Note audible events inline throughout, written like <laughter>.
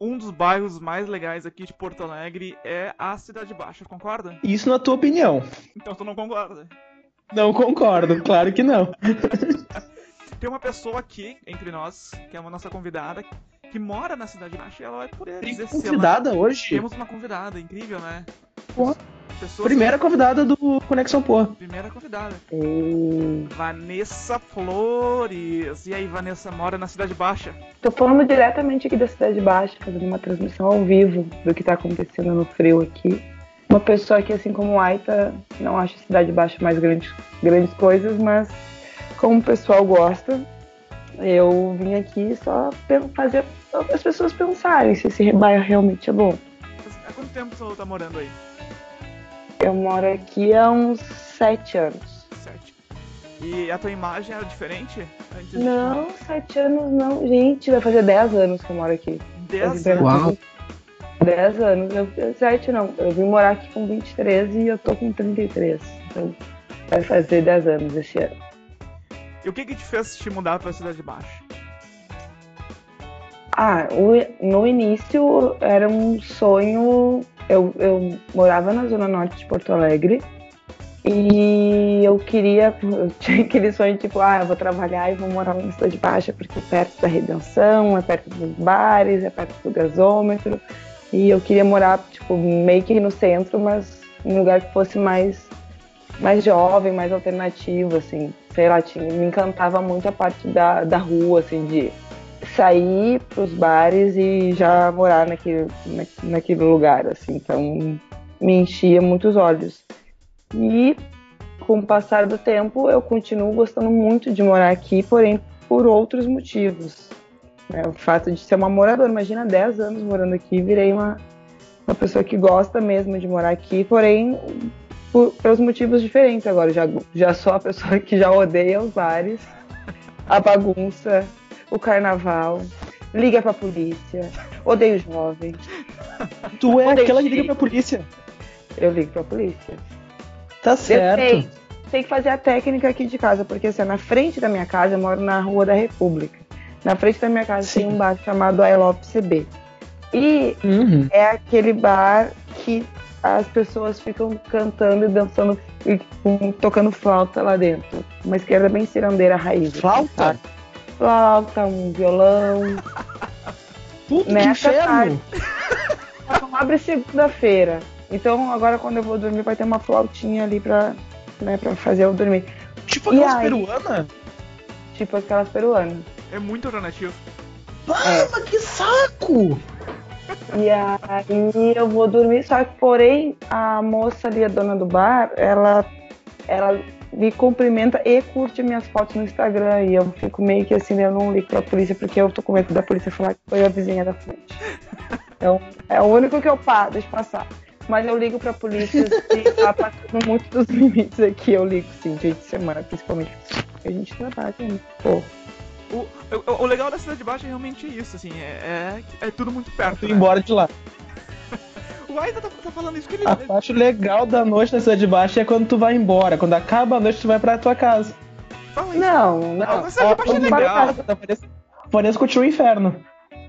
um dos bairros mais legais aqui de Porto Alegre é a Cidade Baixa, concorda? Isso na tua opinião. Então tu não concorda. Não concordo, claro que não. <laughs> Tem uma pessoa aqui, entre nós, que é uma nossa convidada, que mora na Cidade Baixa e ela vai poder Tem dizer se ela... convidada hoje? Temos uma convidada, incrível, né? Pô, Pessoas- Primeira convidada do Conexão Pô. Primeira convidada. Hum, Vanessa Flores. E aí, Vanessa, mora na Cidade Baixa? Tô falando diretamente aqui da Cidade Baixa, fazendo uma transmissão ao vivo do que tá acontecendo no frio aqui. Uma pessoa que, assim como o Aita, não acha a Cidade Baixa mais grandes, grandes coisas, mas como o pessoal gosta, eu vim aqui só fazer as pessoas pensarem se esse bairro realmente é bom. Há quanto tempo você tá morando aí? Eu moro aqui há uns sete anos. Sete. E a tua imagem era diferente? Não, sete anos não. Gente, vai fazer dez anos que eu moro aqui. Dez anos. Uau. 10 anos. Eu, sete não. Eu vim morar aqui com 23 e eu tô com 33. Então vai fazer 10 anos esse ano. E o que que te fez te mudar pra Cidade Baixa? Ah, no início era um sonho. Eu, eu morava na zona norte de Porto Alegre e eu queria. <laughs> Eu tinha aquele sonho tipo, ah, eu vou trabalhar e vou morar na cidade baixa porque é perto da redenção, é perto dos bares, é perto do gasômetro. E eu queria morar, tipo, meio que no centro, mas em um lugar que fosse mais, mais jovem, mais alternativo, assim. Sei lá, tinha, me encantava muito a parte da, da rua, assim, de sair pros bares e já morar naquele, na, naquele lugar, assim. Então, me enchia muitos olhos. E, com o passar do tempo, eu continuo gostando muito de morar aqui, porém, por outros motivos. né? O fato de ser uma moradora, imagina 10 anos morando aqui, virei uma, uma pessoa que gosta mesmo de morar aqui, porém, por, pelos motivos diferentes agora. Já, já sou a pessoa que já odeia os bares, a bagunça, o carnaval, liga pra polícia, odeio jovem. Tu é Odeio aquela que liga pra polícia. Eu ligo pra polícia. Tá certo. Depende. Tem que fazer a técnica aqui de casa, porque assim, na frente da minha casa, eu moro na Rua da República. Na frente da minha casa Sim. tem um bar chamado I Love CB. E Uhum. é aquele bar que as pessoas ficam cantando e dançando e tocando flauta lá dentro. Uma esquerda bem cirandeira raiz. assim, Flauta? sabe? Flauta, um violão. Puta que Nessa inferno. Ela não abre segunda-feira. Então agora quando eu vou dormir vai ter uma flautinha ali pra, né, pra fazer eu dormir. Tipo aquelas aí? peruanas. Tipo aquelas peruanas. É muito alternativo. Ah, mas que saco! E aí eu vou dormir, só que porém a moça ali, a dona do bar, ela, ela me cumprimenta e curte minhas fotos no Instagram. E eu fico meio que assim, eu não ligo pra polícia porque eu tô com medo da polícia falar que foi a vizinha da frente. <laughs> Então é o único que eu pa deixo passar. Mas eu ligo pra polícia se <laughs> tá passando muito dos limites aqui. Eu ligo sim, dia de semana, principalmente. A gente trabalha, né? Pô. O, o, o legal da Cidade Baixa é realmente isso, assim, é, é, é tudo muito perto. Né? embora de lá. O Aida tá, tá falando isso que ele. A parte legal da noite na cidade baixa é quando tu vai embora. Quando acaba a noite, tu vai pra tua casa. Fala isso. Não, Não, não. mas Cidade Baixa é legal. Vanessa, continua o inferno.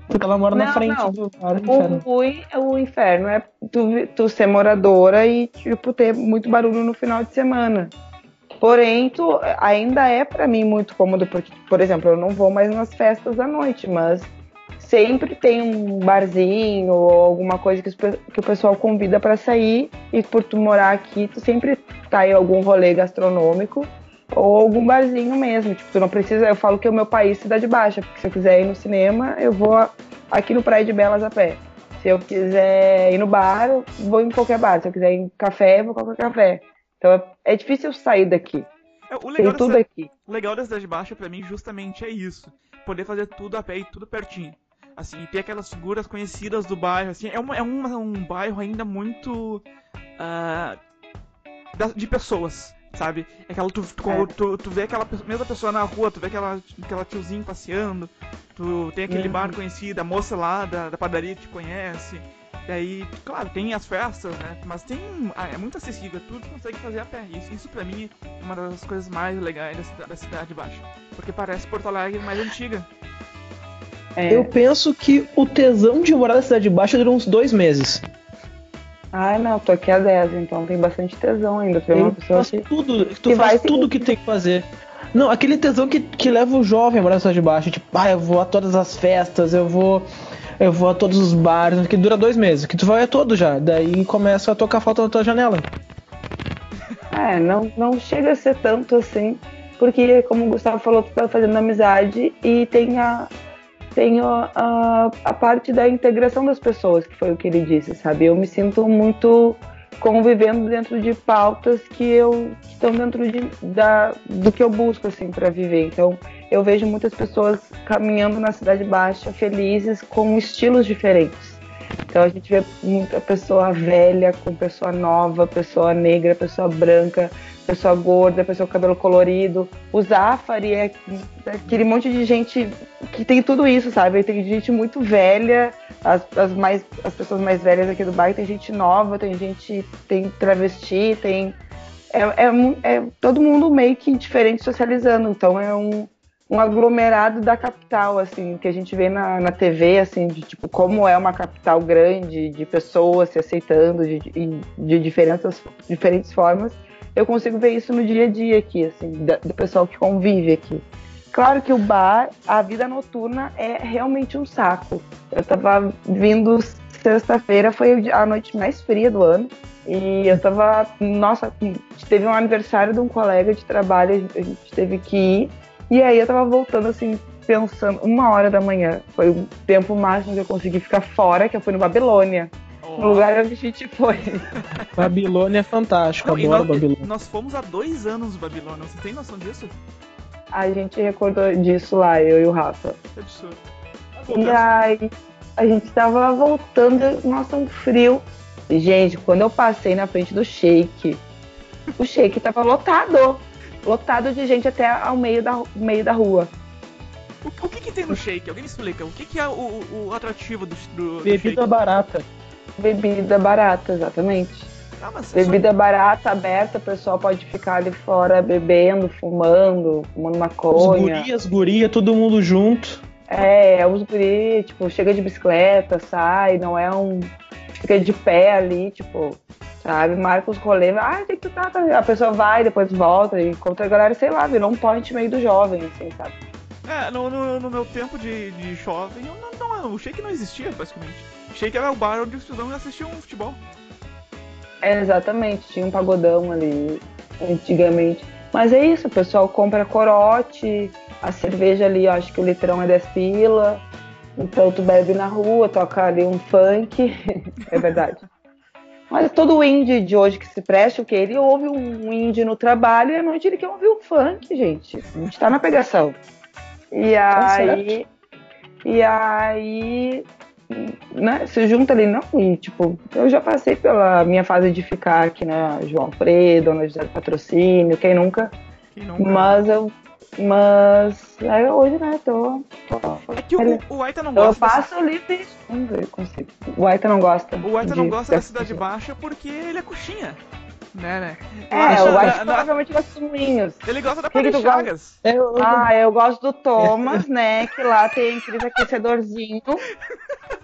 Porque ela mora na Não, frente não. do do O inferno. ruim, o inferno é tu, tu ser moradora e, tipo, ter muito barulho no final de semana. Porém, tu, ainda é pra mim muito cômodo, porque, por exemplo, eu não vou mais nas festas à noite, mas sempre tem um barzinho ou alguma coisa que, que o pessoal convida pra sair e por tu morar aqui, tu sempre tá em algum rolê gastronômico ou algum barzinho mesmo. Tipo, tu não precisa, eu falo que é o meu país cidade baixa, porque se eu quiser ir no cinema, eu vou aqui no Praia de Belas a pé. Se eu quiser ir no bar, eu vou em qualquer bar. Se eu quiser ir em café, eu vou em qualquer café. Então é, é difícil sair daqui. É, o Tem legal, tudo dessa, aqui. o legal da Cidade Baixa pra mim justamente é isso. Poder fazer tudo a pé e tudo pertinho. Assim, ter aquelas figuras conhecidas do bairro, assim, é, uma, é um, um bairro ainda muito. ah, da- de pessoas, sabe? É aquela, tu, tu, É. tu, tu vê aquela mesma pessoa na rua, tu vê aquela, aquela tiozinho passeando, tu tem aquele Uhum. bar conhecido, a moça lá da, da padaria que te conhece. E aí, claro, tem as festas, né? Mas tem. ah, é muito acessível, tudo tu consegue fazer a pé. Isso, isso pra mim é uma das coisas mais legais da, da cidade baixa. Porque parece Porto Alegre mais antiga. É. Eu penso que o tesão de morar na Cidade Baixa dura uns dois meses. Ai, não, tô aqui há 10, então tem bastante tesão ainda. Tu é uma pessoa faz que. tudo, tu que faz tudo que- que tem que fazer. Não, aquele tesão que, que leva o jovem a morar na Cidade Baixa. Tipo, ah, eu vou a todas as festas, eu vou. Eu vou a todos os bares, que dura dois meses, que tu vai a todo já. Daí começa a tocar falta na tua janela. É, não, não chega a ser tanto assim, porque, como o Gustavo falou, tu tá fazendo amizade e tem a. Tem a, a, a parte da integração das pessoas, que foi o que ele disse, sabe? Eu me sinto muito convivendo dentro de pautas que eu que estão dentro de, da, do que eu busco assim para viver. Então, eu vejo muitas pessoas caminhando na cidade baixa felizes com estilos diferentes. Então a gente vê muita pessoa velha com pessoa nova, pessoa negra, pessoa branca, pessoa gorda, pessoa com cabelo colorido. O Zafari é aquele monte de gente que tem tudo isso, sabe? Tem gente muito velha, as, as, mais, as pessoas mais velhas aqui do bairro, tem gente nova, tem gente, tem travesti, tem. É, é, é todo mundo meio que diferente socializando. Então é um, um aglomerado da capital, assim, que a gente vê na, na TV, assim, de tipo, como é uma capital grande, de pessoas se aceitando de, de, de diferentes, diferentes formas. Eu consigo ver isso no dia a dia aqui, assim, do pessoal que convive aqui. Claro que o bar, a vida noturna é realmente um saco. Eu tava vindo sexta-feira, foi a noite mais fria do ano. E eu tava, nossa, teve um aniversário de um colega de trabalho, a gente teve que ir. E aí eu tava voltando assim, pensando, uma hora da manhã. Foi o tempo máximo que eu consegui ficar fora, que eu fui no Babilônia. No lugar onde a gente foi. <laughs> Babilônia é fantástico, Não, adoro nós, Babilônia. nós fomos há dois anos no Babilônia, você tem noção disso? A gente recordou disso lá, eu e o Rafa. É absurdo. E aí a gente tava voltando, nossa, um frio. Gente, quando eu passei na frente do shake, o shake tava lotado. Lotado de gente até ao meio da, meio da rua. O, o que que tem no shake? Alguém me explica. O que que é o, o- o atrativo do, do, do Bebida shake? barata. Bebida barata, exatamente. Ah, mas Bebida barata, aberta, o pessoal pode ficar ali fora bebendo, fumando, fumando Os maconha. gurias, guria, todo mundo junto. É, os guri, tipo, chega de bicicleta, sai, não é um. Fica de pé ali, tipo, sabe? Marca os rolês, ah, tem que tá, tá. A pessoa vai, depois volta e encontra a galera, sei lá, virou um point meio do jovem, assim, sabe? É, no, no, no meu tempo de, de jovem, eu não, não, o shake não existia, basicamente. O shake era o bar onde os estudantes assistiam futebol. É, exatamente, tinha um pagodão ali antigamente. Mas é isso, o pessoal compra corote, a cerveja ali, eu acho que o litrão é 10 pila. Então tu bebe na rua, toca ali um funk. <laughs> é verdade. Mas todo indie de hoje que se preste, o que? Ele ouve um indie no trabalho e à noite ele quer ouvir um funk, gente. A gente tá na pegação. E Tá aí. E aí. Né, se junta ali, não, e tipo, eu já passei pela minha fase de ficar aqui na João Alfredo, na José do Patrocínio, quem nunca, Quem nunca? mas eu, mas aí hoje, né, tô, tô É que o, o Aita não eu gosta. dessa- passo livre, vamos ver, consigo. O Aita não gosta. O Aita não de- gosta da Cidade Baixa porque ele é coxinha. Né, né? É, Lá o na- Aita na- provavelmente gosta de moinhos. Ele gosta da Que que Padre? Chagas. É, eu- Ah, eu gosto do Thomas, né, que lá tem aqueles aquecedorzinho. <laughs>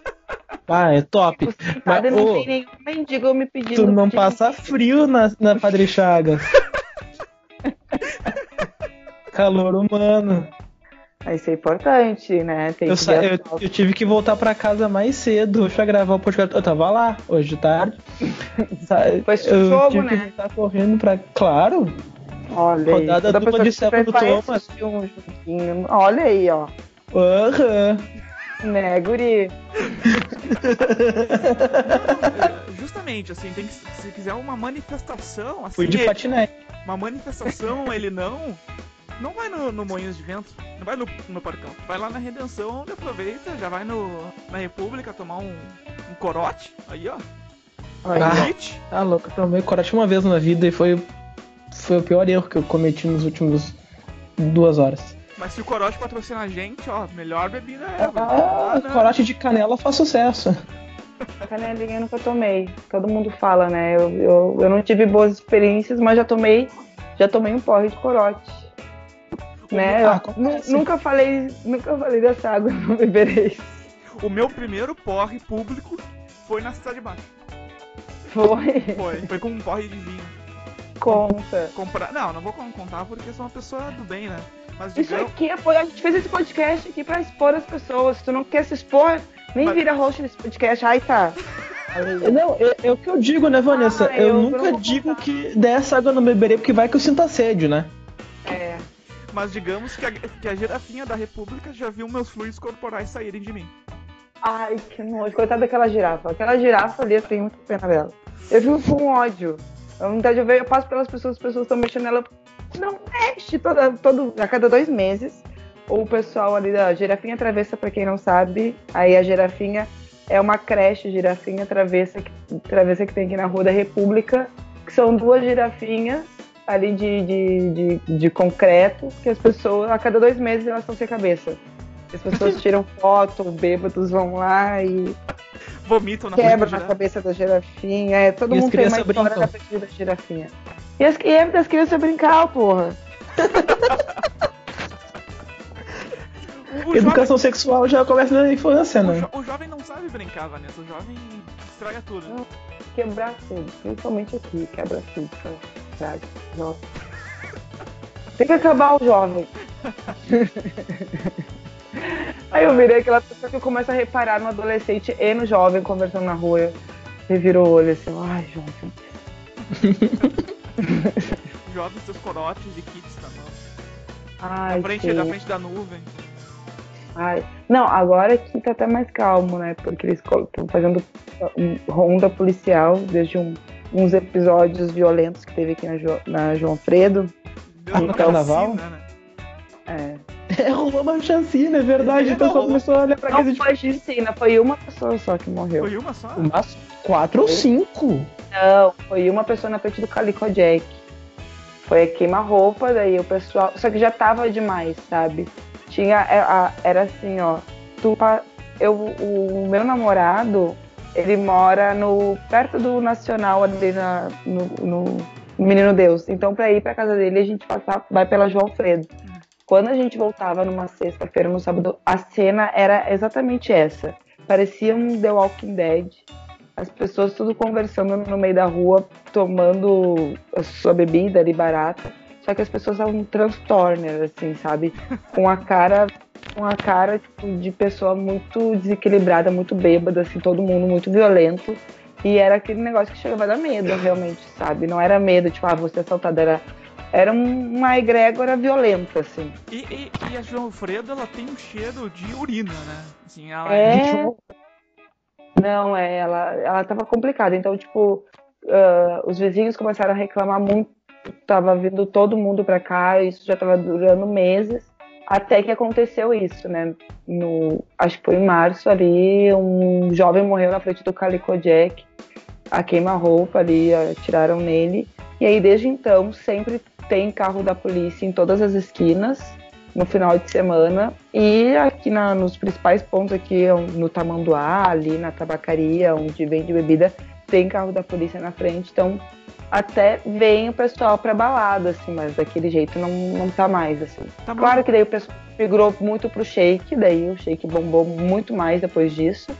ah, é top. Mas, Mas, não ô, tem nenhum mendigo me pedindo. Tu não de- passa frio na, na Padre Chagas. <laughs> Calor humano. Isso é importante, né? Tem Eu, que sa- eu, eu tive que voltar pra casa mais cedo hoje pra gravar o podcast. Eu tava lá hoje de tarde. <laughs> Foi eu jogo, tive que né? voltar correndo pra. Claro! Olha aí. Rodada dupla de que vai Thomas. um. Olha aí, ó. Aham. Né, guri? <laughs> Justamente, assim, tem que, se quiser uma manifestação, assim, Fui de ele- patinete. uma manifestação, ele não. Não vai no, no Moinhos de Vento, não vai no, no Parcão. Vai lá na Redenção, onde aproveita, já vai no, na República tomar um, um corote. Aí, ó. Ah. aí. Hit. Tá louco, eu tomei coragem uma vez na vida e foi, foi o pior erro que eu cometi nos últimos duas horas. Mas se o corote patrocina a gente, ó, melhor bebida é. Ah, coragem de canela faz sucesso. Canelinha eu nunca tomei. Todo mundo fala, né? Eu, eu, eu não tive boas experiências, mas já tomei. Já tomei um porre de corote. né? ah, nunca falei, nunca falei dessa água, <laughs> não beberei. O meu primeiro porre público foi na Cidade Baixa. Foi. Foi. Foi com um porre de vinho. Conta. Comprar. Não, não vou con- contar porque sou uma pessoa do bem, né? Mas Isso digamos. aqui foi. A gente fez esse podcast aqui pra expor as pessoas. Se tu não quer se expor, nem Mas- vira host desse podcast. Ai, tá. <laughs> Não, é, é o que eu digo, né, Vanessa? Ah, eu, eu nunca digo contar. que dessa água eu não beberei, porque vai que eu sinto assédio, né? É. Mas digamos que a, que a girafinha da República já viu meus fluidos corporais saírem de mim. Ai, que nojo. Coitada daquela girafa. Aquela girafa ali, eu tenho muita pena dela. Eu fico com ódio. A vontade de ver, eu passo pelas pessoas, as pessoas estão mexendo nela. Não mexe toda, todo, a cada dois meses. O pessoal ali da Girafinha Travessa, pra quem não sabe, aí a Girafinha é uma creche Girafinha Travessa que, travessa que tem aqui na Rua da República, que são duas girafinhas ali de, de, de, de concreto, que as pessoas, a cada dois meses, elas estão sem cabeça. As pessoas <laughs> tiram foto, bêbados vão lá e <laughs> Vomitam na quebra na cabeça da girafinha. É, todo E mundo tem uma história brincam. da frente da girafinha. E, as, e é das crianças brincar, porra. O, o jovem, Educação sexual já começa na infância, o, né? jo- o jovem não sabe brincar, Vanessa. O jovem estraga tudo. Não. Quebrar tudo, principalmente aqui, quebra tudo. Sabe? Nossa. Tem que acabar o jovem. <laughs> Aí eu virei aquela pessoa que começa a reparar no adolescente e no jovem conversando na rua. E virou o olho assim, ai, jovem. <laughs> Jovens, seus corotes e kits tá bom. Ai, Na frente, na frente da nuvem. Ai, não, agora aqui tá até mais calmo, né? Porque eles estão fazendo ronda policial desde um- uns episódios violentos que teve aqui na, Jo- na João Fredo. Deus no na carnaval? né? É. Rolou uma chancina, é verdade. O pessoal não, começou a olhar pra casa Não de foi Justina, foi uma pessoa só que morreu. Foi uma só? umas quatro ou cinco. Não, foi uma pessoa na frente do Calico Jack. Foi a queima-roupa, daí o pessoal. Só que já tava demais, sabe? Tinha. é, Era assim, ó. Tu, eu, o meu namorado, ele mora no perto do Nacional ali na, no, no Menino Deus. Então, pra ir pra casa dele, a gente passa, vai pela João Alfredo. Quando a gente voltava numa sexta-feira, no sábado, a cena era exatamente essa. Parecia um The Walking Dead. As pessoas tudo conversando no meio da rua, tomando a sua bebida ali barata. Só que as pessoas estavam transtorner, assim, sabe? Com a cara, com a cara tipo, de pessoa muito desequilibrada, muito bêbada, assim, todo mundo muito violento. E era aquele negócio que chegava a dar medo, realmente, sabe? Não era medo, tipo, ah, você assaltada, era, era um- uma egrégora violenta, assim. E, e, e a João Alfredo, ela tem um cheiro de urina, né? Assim, ela É. Não, é, ela, ela tava complicada. Então, tipo, ah, os vizinhos começaram a reclamar muito. Tava vindo todo mundo pra cá, isso já tava durando meses. Até que aconteceu isso, né? No, acho que foi em março ali, um jovem morreu na frente do Calico Jack. A queima-roupa ali, atiraram nele. E aí, desde então, sempre tem carro da polícia em todas as esquinas no final de semana e aqui na- nos principais pontos aqui no Tamanduá, ali na tabacaria, onde vende bebida, tem carro da polícia na frente, então até vem o pessoal pra balada, assim, mas daquele jeito não, não tá mais, assim. Tá. Claro que daí o pessoal migrou muito pro shake, daí o shake bombou muito mais depois disso.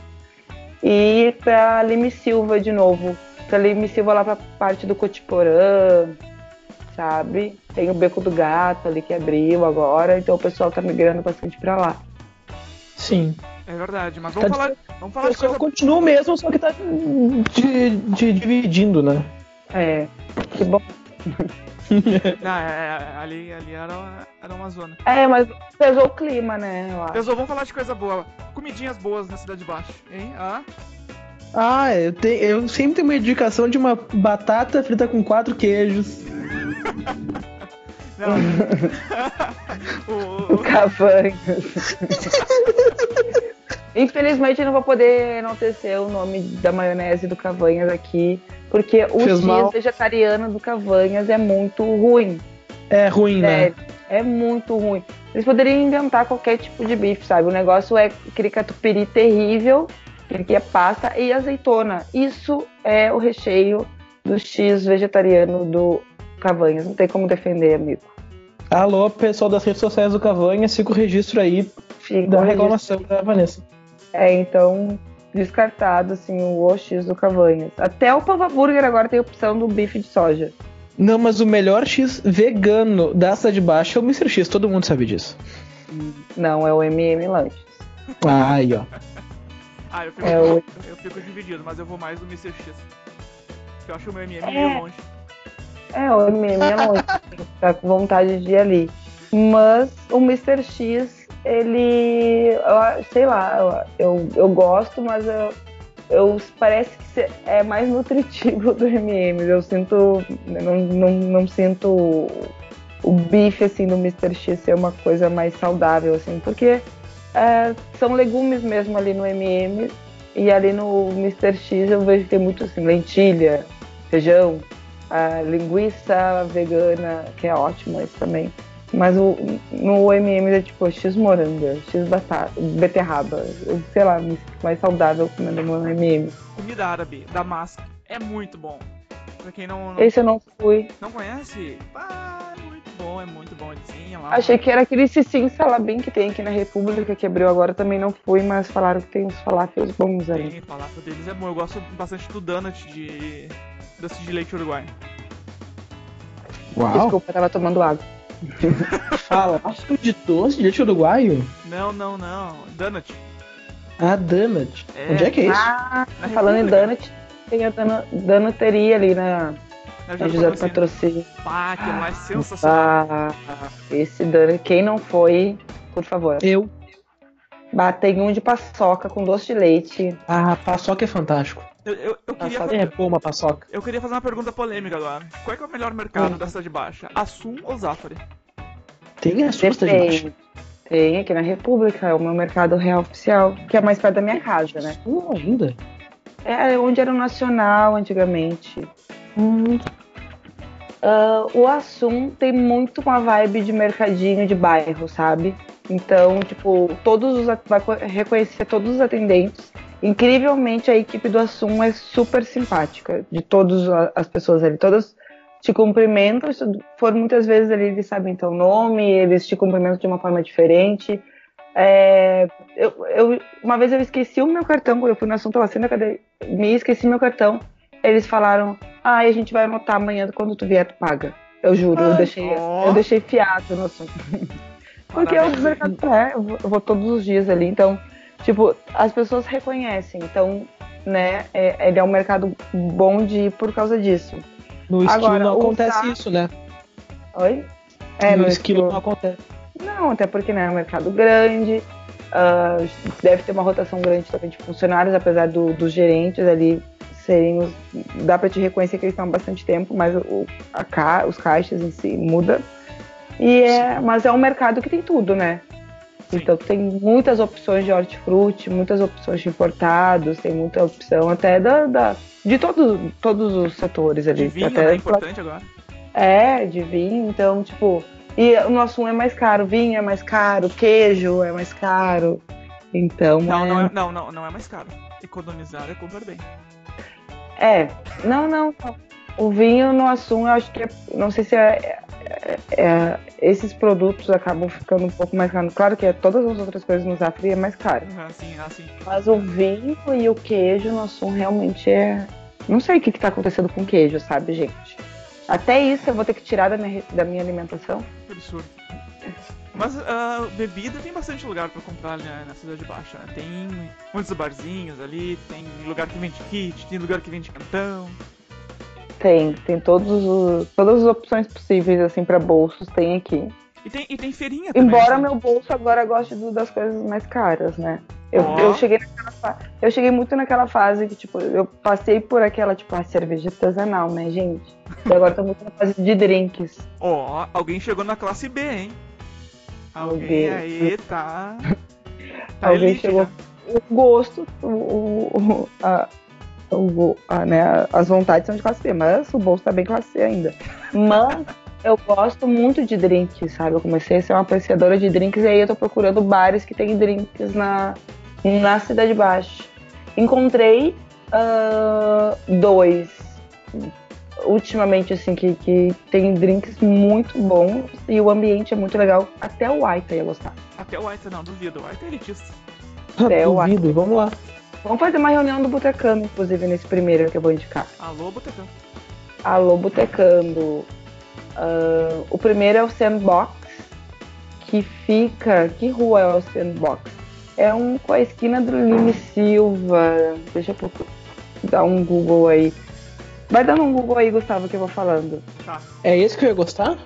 E pra Lime Silva de novo. Pra Lime Silva lá pra parte do Cotiporã, sabe? Tem o Beco do Gato ali que abriu agora, então o pessoal tá migrando bastante pra lá. Sim. É verdade, mas vamos Tá falar, vamos O falar de pessoal coisa continua mesmo, só que tá de, de- dividindo, né? É, que bom. <laughs> Ah, é, é, ali, ali era, uma- era uma zona. É, mas pesou o clima, né? Eu acho. Pessoal, vamos falar de coisa boa. Comidinhas boas na Cidade Baixa, hein? Ah, Ah, eu, te- eu sempre tenho uma indicação de uma batata frita com quatro queijos. Não. <laughs> o, O o, Cavanhas. Infelizmente não vou poder enaltecer o nome da maionese do Cavanhas aqui, porque o Fez X mal. vegetariano do Cavanhas é muito ruim. É ruim, né? Sério, é muito ruim. Eles poderiam inventar qualquer tipo de bife, sabe? O negócio é aquele catupiry terrível, que é pasta e azeitona. Isso é o recheio do X vegetariano do Cavanhas. Não tem como defender, amigo. Alô, pessoal das redes sociais do Cavanha, siga o registro aí Fica da reclamação da Vanessa. É, então, descartado, assim, o OX do Cavanhas. Até o Pava Burger agora tem a opção do bife de soja. Não, mas o melhor X vegano da cidade de baixo é o Mr. X, todo mundo sabe disso. Não, é o MM Lanches. Ah, aí, ó. Ah, eu fico, É o- eu fico dividido, mas eu vou mais no Mr. X. Porque eu acho o meu MM É. meio longe. É, o MM é <laughs> tá com vontade de ir ali. Mas o Mr. X, ele, eu, sei lá, eu, eu gosto, mas eu, eu parece que é mais nutritivo <laughs> do MM. Eu sinto, não, não, não sinto o, o bife assim do Mr. X ser uma coisa mais saudável assim, porque é, são legumes mesmo ali no MM e ali no Mr. X eu vejo que tem muito assim lentilha, feijão, a linguiça vegana, que é ótima isso também. Mas o, no MM é tipo X moranga, X batata, beterraba. Eu, sei lá, me sinto mais saudável comendo no MM. Comida árabe, Damasco, é muito bom. Pra quem não, não, Esse eu não fui. não conhece, pá, é muito bom, é muito bom. Sim, lá. Achei que era aquele Cicim Salabim que tem aqui na República, que abriu agora, também não fui, mas falaram que tem uns falafels bons ali. Tem, falafel deles é bom. Eu gosto bastante do donut de doce de leite uruguai. Uau. Desculpa, eu tava tomando água. <laughs> Fala, acho de doce de leite uruguaio? Não, não, não. Donut. Ah, donut. É. Onde é que é isso? Ah, Na falando em República. donut, tem a donu- donuteria ali na, Na José do Patrocínio. Patrocínio. Pá, aquilo lá é sensacional. Ah, esse donut, quem não foi, por favor. Eu. Bah, tem um de paçoca com doce de leite. Ah, paçoca é fantástico. Eu, eu, eu queria, Paçoca É uma paçoca. eu queria fazer uma pergunta polêmica agora. Qual é, que é o melhor mercado Hum. da cidade baixa? Assum ou Zafari? Tem a sua cidade baixa. Tem, tem aqui na República, é o meu mercado real oficial, que é mais perto da minha casa, né? Uh, ainda? É onde era o Nacional antigamente. Ah, o Assum tem muito uma vibe de mercadinho de bairro, sabe? Então, tipo, todos os vai co- reconhecer todos os atendentes. Incrivelmente, a equipe do Assum é super simpática, de todas as pessoas ali. Todas te cumprimentam, se for muitas vezes ali, eles sabem teu nome, eles te cumprimentam de uma forma diferente. É, eu, eu- uma vez eu esqueci o meu cartão, quando eu fui no assunto lá, da academia, me esqueci meu cartão. Eles falaram, ah, a gente vai anotar amanhã, quando tu vier, tu paga. Eu juro, eu Ai, deixei, ó. eu deixei fiado no assunto. <laughs> Porque eu, é, eu eu vou todos os dias ali, então, tipo, as pessoas reconhecem, então, né, é- ele é um mercado bom de ir por causa disso. No esquilo Agora, não acontece isso, né? Oi? no esquilo não acontece. Não, até porque né, é um mercado grande, ah, deve ter uma rotação grande também de funcionários, apesar do- dos gerentes ali serem os. Dá pra te reconhecer que eles estão há bastante tempo, mas o, a os caixas em si muda. E é, mas é um mercado que tem tudo, né? Sim. Então tem muitas opções de hortifruti, muitas opções de importados, tem muita opção até da, da- de todos, todos os setores ali. De vinho, até né? Importante agora. é, de vinho, então, tipo. E o nosso um é mais caro, vinho é mais caro, queijo é mais caro. Então. Não, é... não é, não, não, não é mais caro. Economizar é comprar bem. É, não, não. O vinho no Assum, eu acho que é, não sei se é, é- é- esses produtos acabam ficando um pouco mais caros. Claro que é, todas as outras coisas no Zafri é mais caro. Assim, assim. Mas o vinho e o queijo no Assum realmente é. Não sei o que, que tá acontecendo com o queijo, sabe, gente? Até isso eu vou ter que tirar da minha, da minha alimentação. Que absurdo. Mas ah, bebida tem bastante lugar pra comprar ali na, na cidade baixa. né? Tem muitos barzinhos ali, tem lugar que vende kit, tem lugar que vende cantão. Tem, tem todos os, todas as opções possíveis, assim, para bolsos, tem aqui. E tem, e tem feirinha também. Embora assim. meu bolso agora goste do- das coisas mais caras, né? Eu, Ó. eu cheguei naquela fa- eu cheguei muito naquela fase que, tipo, eu passei por aquela, tipo, a cerveja artesanal, né, gente? E agora tô muito na fase de drinks. Ó, alguém chegou na classe B, hein? Alguém aí tá. Tá Alguém elite chegou- já. O gosto, o, o, o- a, o- a, né, as vontades são de classe B, mas o bolso tá bem classe C ainda. Mas eu gosto muito de drinks, sabe? Eu comecei a ser uma apreciadora de drinks e aí eu tô procurando bares que tem drinks na, na Cidade Baixa. Encontrei ah, dois. ultimamente, assim, que, que tem drinks muito bons e o ambiente é muito legal. Até o Aita ia gostar. Até o Aita não, duvido. O Aita é elitista. É, eu Duvido, vamos lá. Vamos fazer uma reunião do Botecando, inclusive, nesse primeiro que eu vou indicar. Alô, Botecão. Alô, Botecando. Ah, o primeiro é o Sandbox, que fica. Que rua é o Sandbox? É um com a esquina do Lime Silva. Deixa eu dar um Google aí. Vai dando um Google aí, Gustavo, que eu vou falando. Tá. É esse que eu ia gostar?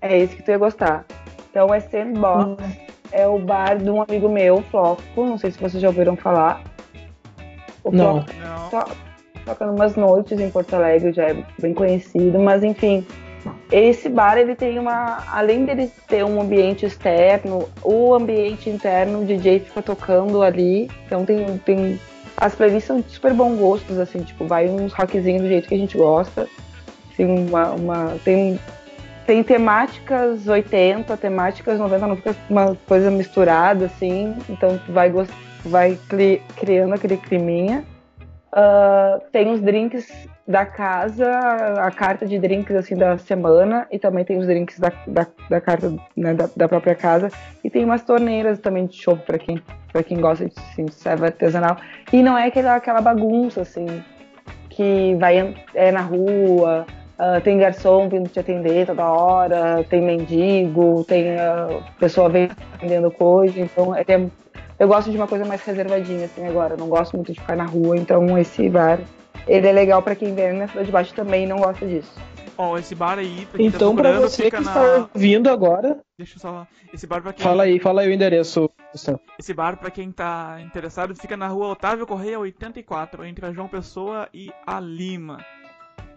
É esse que tu ia gostar. Então é Sandbox. É o bar de um amigo meu, Floco. Não sei se vocês já ouviram falar. O Não. Floco Não. to- toca umas noites em Porto Alegre, já é bem conhecido, mas enfim. Esse bar, ele tem uma. Além dele ter um ambiente externo, o ambiente interno, o DJ fica tocando ali. Então tem. tem as playlists são de super bom gostos, assim, tipo, vai uns rockzinhos do jeito que a gente gosta. Tem uma. uma- tem, tem temáticas 80, temáticas 90, não fica uma coisa misturada, assim. Então tu vai, gos- vai cri- criando aquele climinha. Ah, tem os drinks da casa, a carta de drinks assim da semana e também tem os drinks da, da, da carta né, da, da própria casa e tem umas torneiras também de chopp para quem para quem gosta de, assim, de serva artesanal e não é aquela, aquela bagunça assim que vai é na rua ah, tem garçom vindo te atender toda hora tem mendigo tem ah, pessoa vendendo coisa então é, é eu gosto de uma coisa mais reservadinha, assim, agora. Eu não gosto muito de ficar na rua, então esse bar, ele é legal pra quem vem na cidade de baixo também e não gosta disso. Ó, esse bar aí, pra quem tá Então, pra procurando, você fica que na... está ouvindo agora, Deixa eu só... Esse bar pra quem... fala aí, fala aí o endereço. Esse bar, pra quem tá interessado, fica na rua Otávio Correia 84, entre a João Pessoa e a Lima.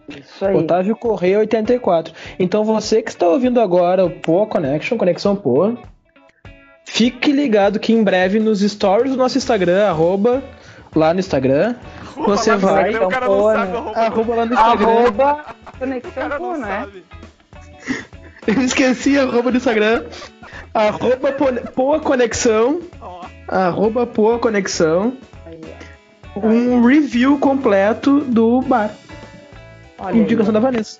Isso aí. Otávio Correia 84. Então você que está ouvindo agora o Poa Connection, Conexão Poa, fique ligado que em breve nos stories do nosso Instagram, arroba lá no Instagram, Você Lá no vai, Instagram, o cara não então, sabe né? arroba. arroba lá no Instagram. Arroba Conexão Pô, né? sabe. <laughs> Eu esqueci arroba do Instagram. Arroba Po- Poa Conexão. Arroba Poa Conexão. Aí. Um review completo do bar. Olha aí, Indicação ó. da Vanessa.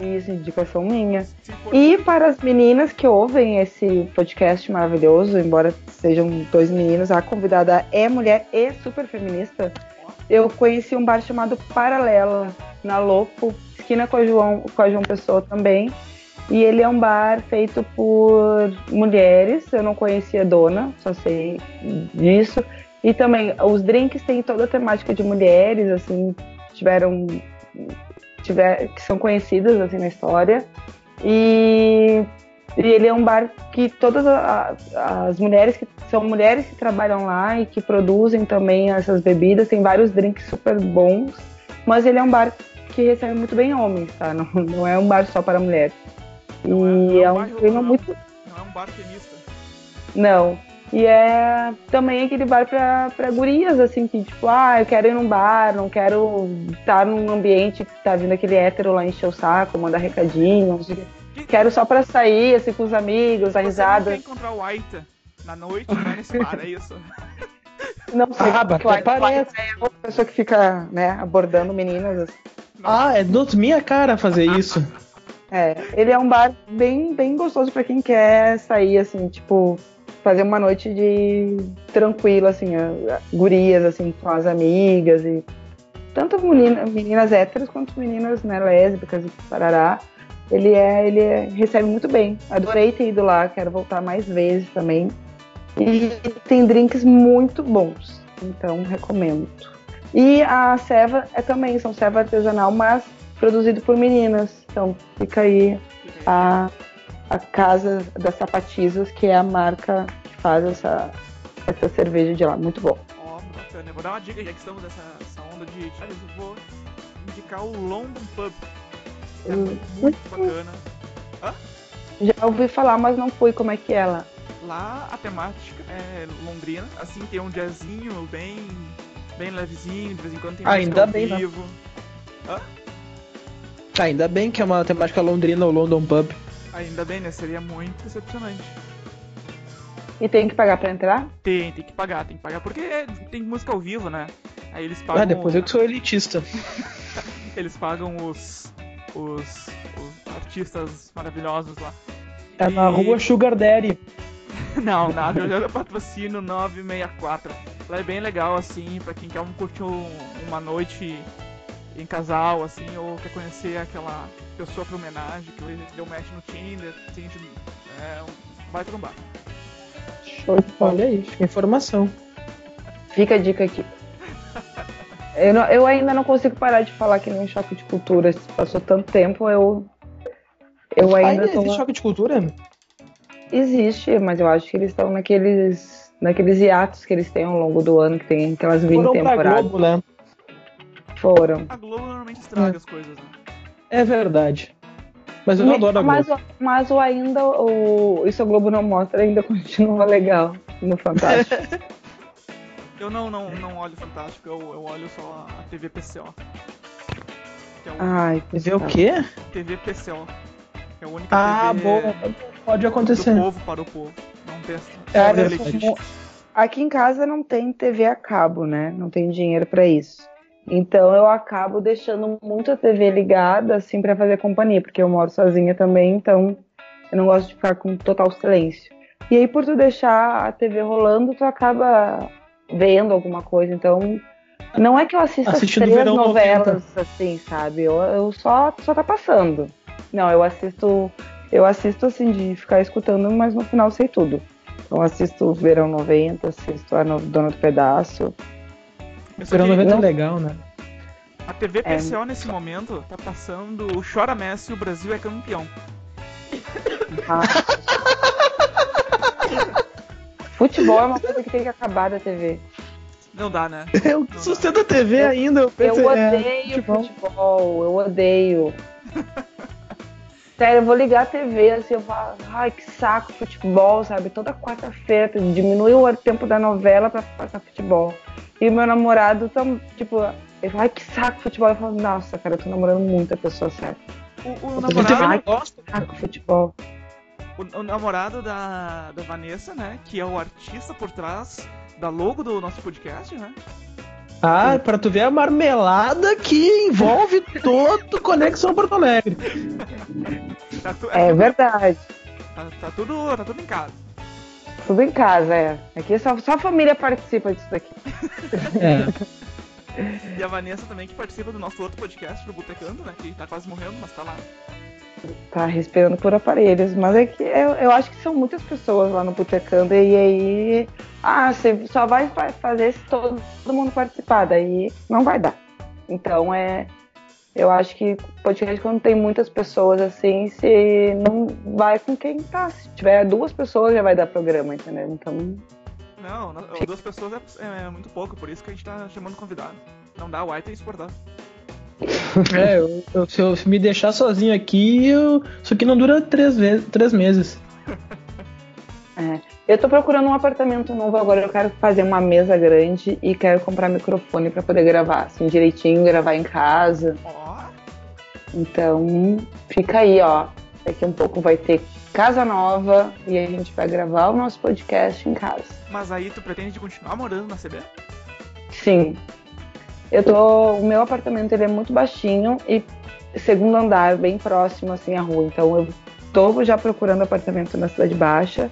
Isso, indicação minha. E para as meninas que ouvem esse podcast maravilhoso, embora sejam dois meninos, a convidada é mulher e super feminista. Eu conheci um bar chamado Paralela, na Lopo, esquina com a João, com a João Pessoa também. E ele é um bar feito por mulheres, eu não conhecia a dona, só sei disso. E também os drinks têm toda a temática de mulheres, assim, tiveram tiver, que são conhecidas assim na história. E, e ele é um bar que todas a- as mulheres que são mulheres que trabalham lá e que produzem também essas bebidas, tem vários drinks super bons, mas ele é um bar que recebe muito bem homens, tá? Não, não é um bar só para mulheres. E Não é- não é é um um bar clima muito Não é um bar feminista. não. E é também aquele bar pra, pra gurias, assim, que tipo, ah, eu quero ir num bar, não quero estar num ambiente que tá vindo aquele hétero lá encher o saco, mandar recadinho, não sei o quê. Quero só pra sair, assim, com os amigos, dar Você não risada. quer encontrar o Aita na noite, vai nesse <laughs> bar, é isso. Não sei, Ah, porque até o Aita parece. é uma pessoa que fica, né, abordando meninas, assim. Ah, é nos minha cara fazer isso. É, ele é um bar bem, bem gostoso pra quem quer sair, assim, tipo, fazer uma noite de tranquila, assim, gurias, assim, com as amigas e tanto menina- meninas héteros quanto meninas, né, lésbicas e parará. Ele é, ele é- recebe muito bem. Adorei ter ido lá, quero voltar mais vezes também. E tem drinks muito bons, então recomendo. E a ceva é também, são ceva artesanal, mas produzido por meninas. Então fica aí a, a Casa das Sapatizas, que é a marca que faz essa, essa cerveja de lá. Muito bom. Ó, bacana. Eu vou dar uma dica, já que estamos nessa essa onda de Charles, eu vou indicar o London Pub. É Hum. muito bacana. Já ouvi falar, mas não fui como é que é lá. Lá a temática é londrina, assim tem um jazzinho bem bem levezinho, de vez em quando tem Ainda ao bem, né? vivo. Ainda bem que é uma temática londrina ou London Pub. Ainda bem, né? Seria muito decepcionante. E tem que pagar pra entrar? Tem, tem que pagar, tem que pagar, porque é- tem música ao vivo, né? Aí eles pagam. Ah, depois eu que sou elitista. <laughs> Eles pagam os, os, os artistas maravilhosos lá. É na E- rua Sugar Daddy. <laughs> Não, na Avenida Patrocínio 964. Lá é bem legal, assim, pra quem quer um, curtir um- uma noite em casal, assim, ou quer conhecer aquela pessoa pra homenagem que deu match no Tinder, assim, de- é um baita no bar. Show de bola. Olha aí, informação. Fica a dica aqui. <laughs> Eu, não- eu ainda não consigo parar de falar que nem choque de cultura. Se Passou tanto tempo, eu. Eu ainda Ainda tô. existe choque de cultura? Existe, mas eu acho que eles estão naqueles. naqueles hiatos que eles têm ao longo do ano, que tem aquelas 20 Foram pra temporadas. Globo, né? Foram. A Globo normalmente estraga as coisas, né? É verdade. Mas eu adoro a Globo. mas, o- mas o ainda, o Isso a Globo não mostra, ainda <laughs> continua legal no Fantástico. <laughs> Eu não, não, não olho Fantástico, eu, eu olho só a TV PCO. Que é o Ai, Vê o quê? TV PCO. Que é a única Ah, TV bom. Pode do acontecer. povo para o povo. Não Cara, É sou mu- aqui em casa não tem TV a cabo, né? Não tem dinheiro pra isso. Então eu acabo deixando muito a TV ligada, assim, pra fazer companhia, porque eu moro sozinha também, então eu não gosto de ficar com total silêncio. E aí, por tu deixar a TV rolando, tu acaba vendo alguma coisa. Então, não é que eu assista Assistindo três novelas, assim, sabe? Eu, eu só, só tá passando. Não, eu assisto eu assisto assim de ficar escutando, mas no final sei tudo. Então assisto Verão 90, assisto a Dona do Pedaço. Eu que 90 é legal, né? A TV É. PCO nesse momento tá passando o Chora Messi e o Brasil é campeão. Ah. <laughs> Futebol é uma coisa que tem que acabar da TV. Não dá, né? <laughs> Eu sustento a TV ainda. Eu, Eu pensei, é, odeio futebol. futebol, eu odeio. <laughs> Sério, eu vou ligar a TV assim, eu falo, ai que saco futebol, sabe? Toda quarta-feira diminui o tempo da novela pra passar futebol. E o meu namorado, tão, tipo, ele fala, ai que saco futebol. Eu falo, nossa, cara, eu tô namorando muito a pessoa certa. O, o Eu também namorado, não gosto. Saco futebol. o, o namorado da, da Vanessa, né? Que é o artista por trás da logo do nosso podcast, né? Ah, pra tu ver a marmelada que envolve <laughs> todo Conexão Porto Alegre. Tá, tu- É verdade. tá, tá tudo, tá tudo em casa. Tudo em casa, é. Aqui só, só a família participa disso daqui. É. E a Vanessa também, que participa do nosso outro podcast, do Botecando, né? Que tá quase morrendo, mas tá lá. Tá respirando por aparelhos. Mas é que eu, eu acho que são muitas pessoas lá no Botecando e aí. Ah, você só vai fa- fazer se todo, todo mundo participar, daí não vai dar. Então é. Eu acho que podcast quando tem muitas pessoas assim, se não vai com quem tá. Se tiver duas pessoas já vai dar programa, entendeu? Então. Não, duas pessoas é, é muito pouco, por isso que a gente tá chamando convidado. Não dá, o Ai tem que exportar. <laughs> É, eu, eu- se eu me deixar sozinho aqui, eu, isso aqui não dura três, vezes, três meses. <laughs> Eu tô procurando um apartamento novo agora. Eu quero fazer uma mesa grande e quero comprar microfone pra poder gravar, assim, direitinho, gravar em casa. Ó, Então, fica aí, ó. Daqui a um pouco vai ter casa nova e a gente vai gravar o nosso podcast em casa. mas aí tu pretende continuar morando na CB? Sim. Eu tô. O meu apartamento ele é muito baixinho e segundo andar, bem próximo assim à rua. Então eu tô já procurando apartamento na Cidade Baixa,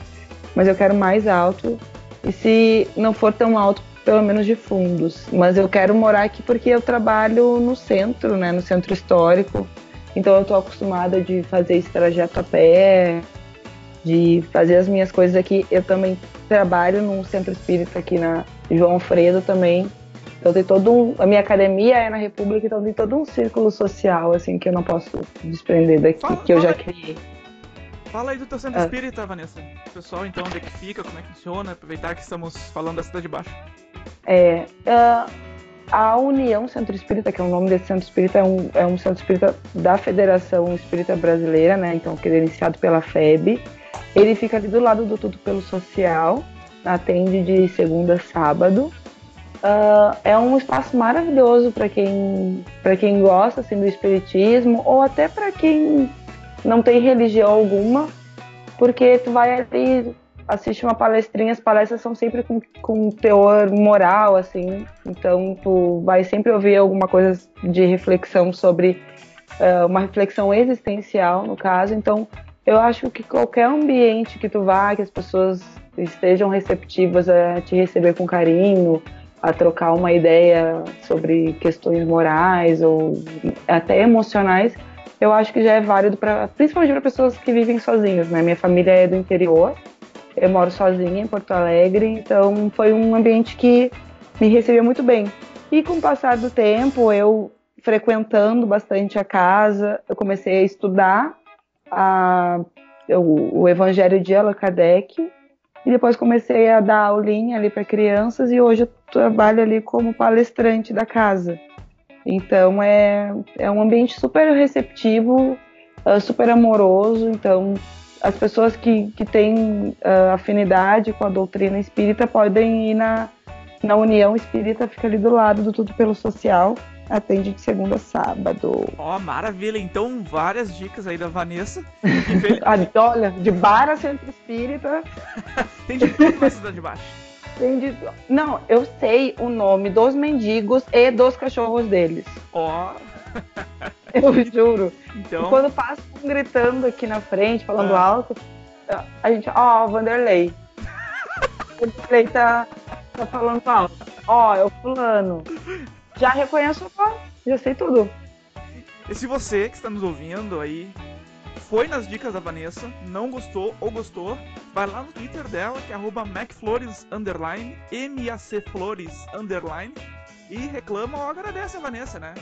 mas eu quero mais alto. E se não for tão alto, pelo menos de fundos. Mas eu quero morar aqui porque eu trabalho no centro, né? No centro histórico. Então eu tô acostumada de fazer esse trajeto a pé, de fazer as minhas coisas aqui. Eu também trabalho num centro espírita aqui na João Alfredo também. Então tem todo um, a minha academia é na República, então tem todo um círculo social assim que eu não posso desprender daqui, Fala- que eu já criei. Fala aí do teu centro Ah. espírita, Vanessa. Pessoal, então, onde é que fica, como é que funciona, aproveitar que estamos falando da Cidade Baixa. É, ah, a União Centro Espírita, que é o nome desse centro espírita, é um, é um centro espírita da Federação Espírita Brasileira, né? Então, credenciado pela FEB. Ele fica ali do lado do Tudo pelo Social, atende de segunda a sábado. Ah, é um espaço maravilhoso para quem, para quem gosta assim, do espiritismo ou até para quem não tem religião alguma, porque tu vai ali assiste uma palestrinha, as palestras são sempre com, com teor moral, assim, então tu vai sempre ouvir alguma coisa de reflexão sobre uh, uma reflexão existencial, no caso. Então, eu acho que qualquer ambiente que tu vá, que as pessoas estejam receptivas a te receber com carinho, a trocar uma ideia sobre questões morais ou até emocionais, eu acho que já é válido para, principalmente para pessoas que vivem sozinhas, né? Minha família é do interior, eu moro sozinha em Porto Alegre, então foi um ambiente que me recebeu muito bem. E com o passar do tempo, eu frequentando bastante a casa, eu comecei a estudar a, o, o Evangelho de Allan Kardec e depois comecei a dar aulinha ali para crianças e hoje eu trabalho ali como palestrante da casa. Então é, é um ambiente super receptivo, uh, super amoroso. Então as pessoas que, que têm uh, afinidade com a doutrina espírita podem ir na, na União Espírita, fica ali do lado do Tudo Pelo Social. Atende de segunda a sábado. Ó, oh, maravilha. Então, várias dicas aí da Vanessa. <laughs> Olha, de bar a centro espírita. <laughs> Tem de tudo na Cidade de Não, eu sei o nome dos mendigos e dos cachorros deles. Ó. Oh. <laughs> Eu juro. Então... E quando passa um gritando aqui na frente, falando ah. alto, a gente, ó, oh, Vanderlei. <laughs> o Vanderlei tá, tá falando alto. Ó, oh, é o fulano. Já reconheço a voz, já sei tudo. E se você que está nos ouvindo aí foi nas dicas da Vanessa, não gostou ou gostou, vai lá no Twitter dela, que é macflores, underline, M-A-C-Flores, underline, e reclama ou agradece a Vanessa, né?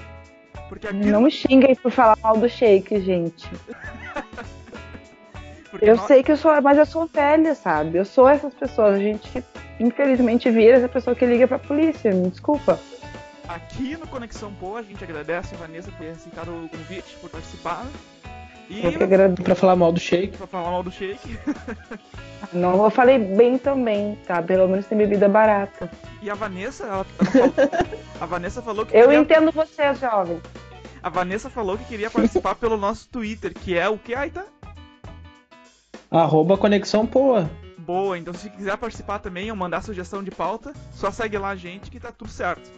Porque aqui... Não me xinguem por falar mal do shake, gente. <laughs> eu nós... sei que eu sou, mas eu sou velha, sabe? Eu sou essas pessoas. A gente, infelizmente, vira essa pessoa que liga pra polícia. Me desculpa. Aqui no Conexão Pô, a gente agradece a Vanessa por ter aceitado o convite, por participar. E eu que agradeço pra falar mal do shake. Pra falar mal do shake. <laughs> Não, eu falei bem também, tá? Pelo menos tem bebida barata. E a Vanessa, ela, ela falou, <laughs> a Vanessa falou que. Eu queria... entendo você, jovem. A Vanessa falou que queria participar pelo nosso Twitter, que é o que, Aita? Arroba Conexão Poa. Boa, então se quiser participar também ou mandar sugestão de pauta, só segue lá a gente que tá tudo certo.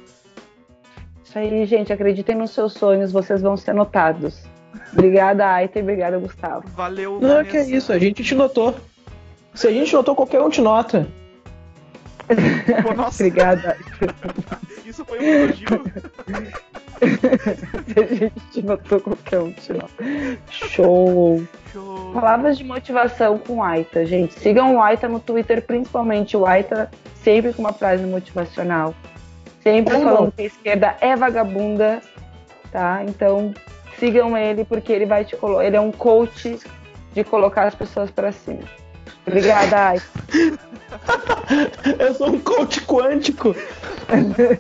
Isso aí, gente. Acreditem nos seus sonhos, vocês vão ser notados. Obrigada, Aita, e obrigada, Gustavo. Valeu, Não, Vanessa. que é isso, a gente te notou. Se a gente notou, qualquer um te nota. Pô, nossa. <laughs> Obrigada. Isso foi um elogio. <laughs> Se a gente notou, qualquer um te nota. Show. Show. Palavras de motivação com Aita, gente. Sigam o Aita no Twitter, principalmente o Aita, sempre com uma frase motivacional. Sempre Como? falando que a esquerda é vagabunda, tá? Então sigam ele porque ele vai te colocar. Ele é um coach de colocar as pessoas para cima. Obrigada, Ai. <laughs> Eu sou um coach quântico.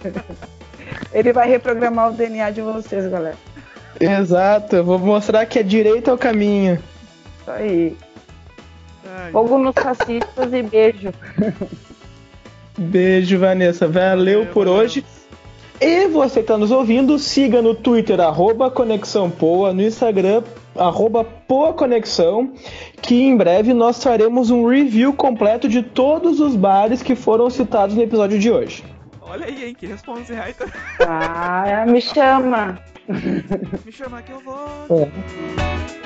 <laughs> ele vai reprogramar o DNA de vocês, galera. Exato, eu vou mostrar que a direita é o caminho. Isso aí. Ai. Fogo nos fascistas e beijo. Beijo, Vanessa. Valeu por hoje. E você que está nos ouvindo, siga no Twitter, arroba Conexão Poa, no Instagram, arroba Poa Conexão, que em breve nós faremos um review completo de todos os bares que foram citados no episódio de hoje. Olha aí, hein, que responde, Raita. Ah, me chama. <laughs> me chama que eu vou. É.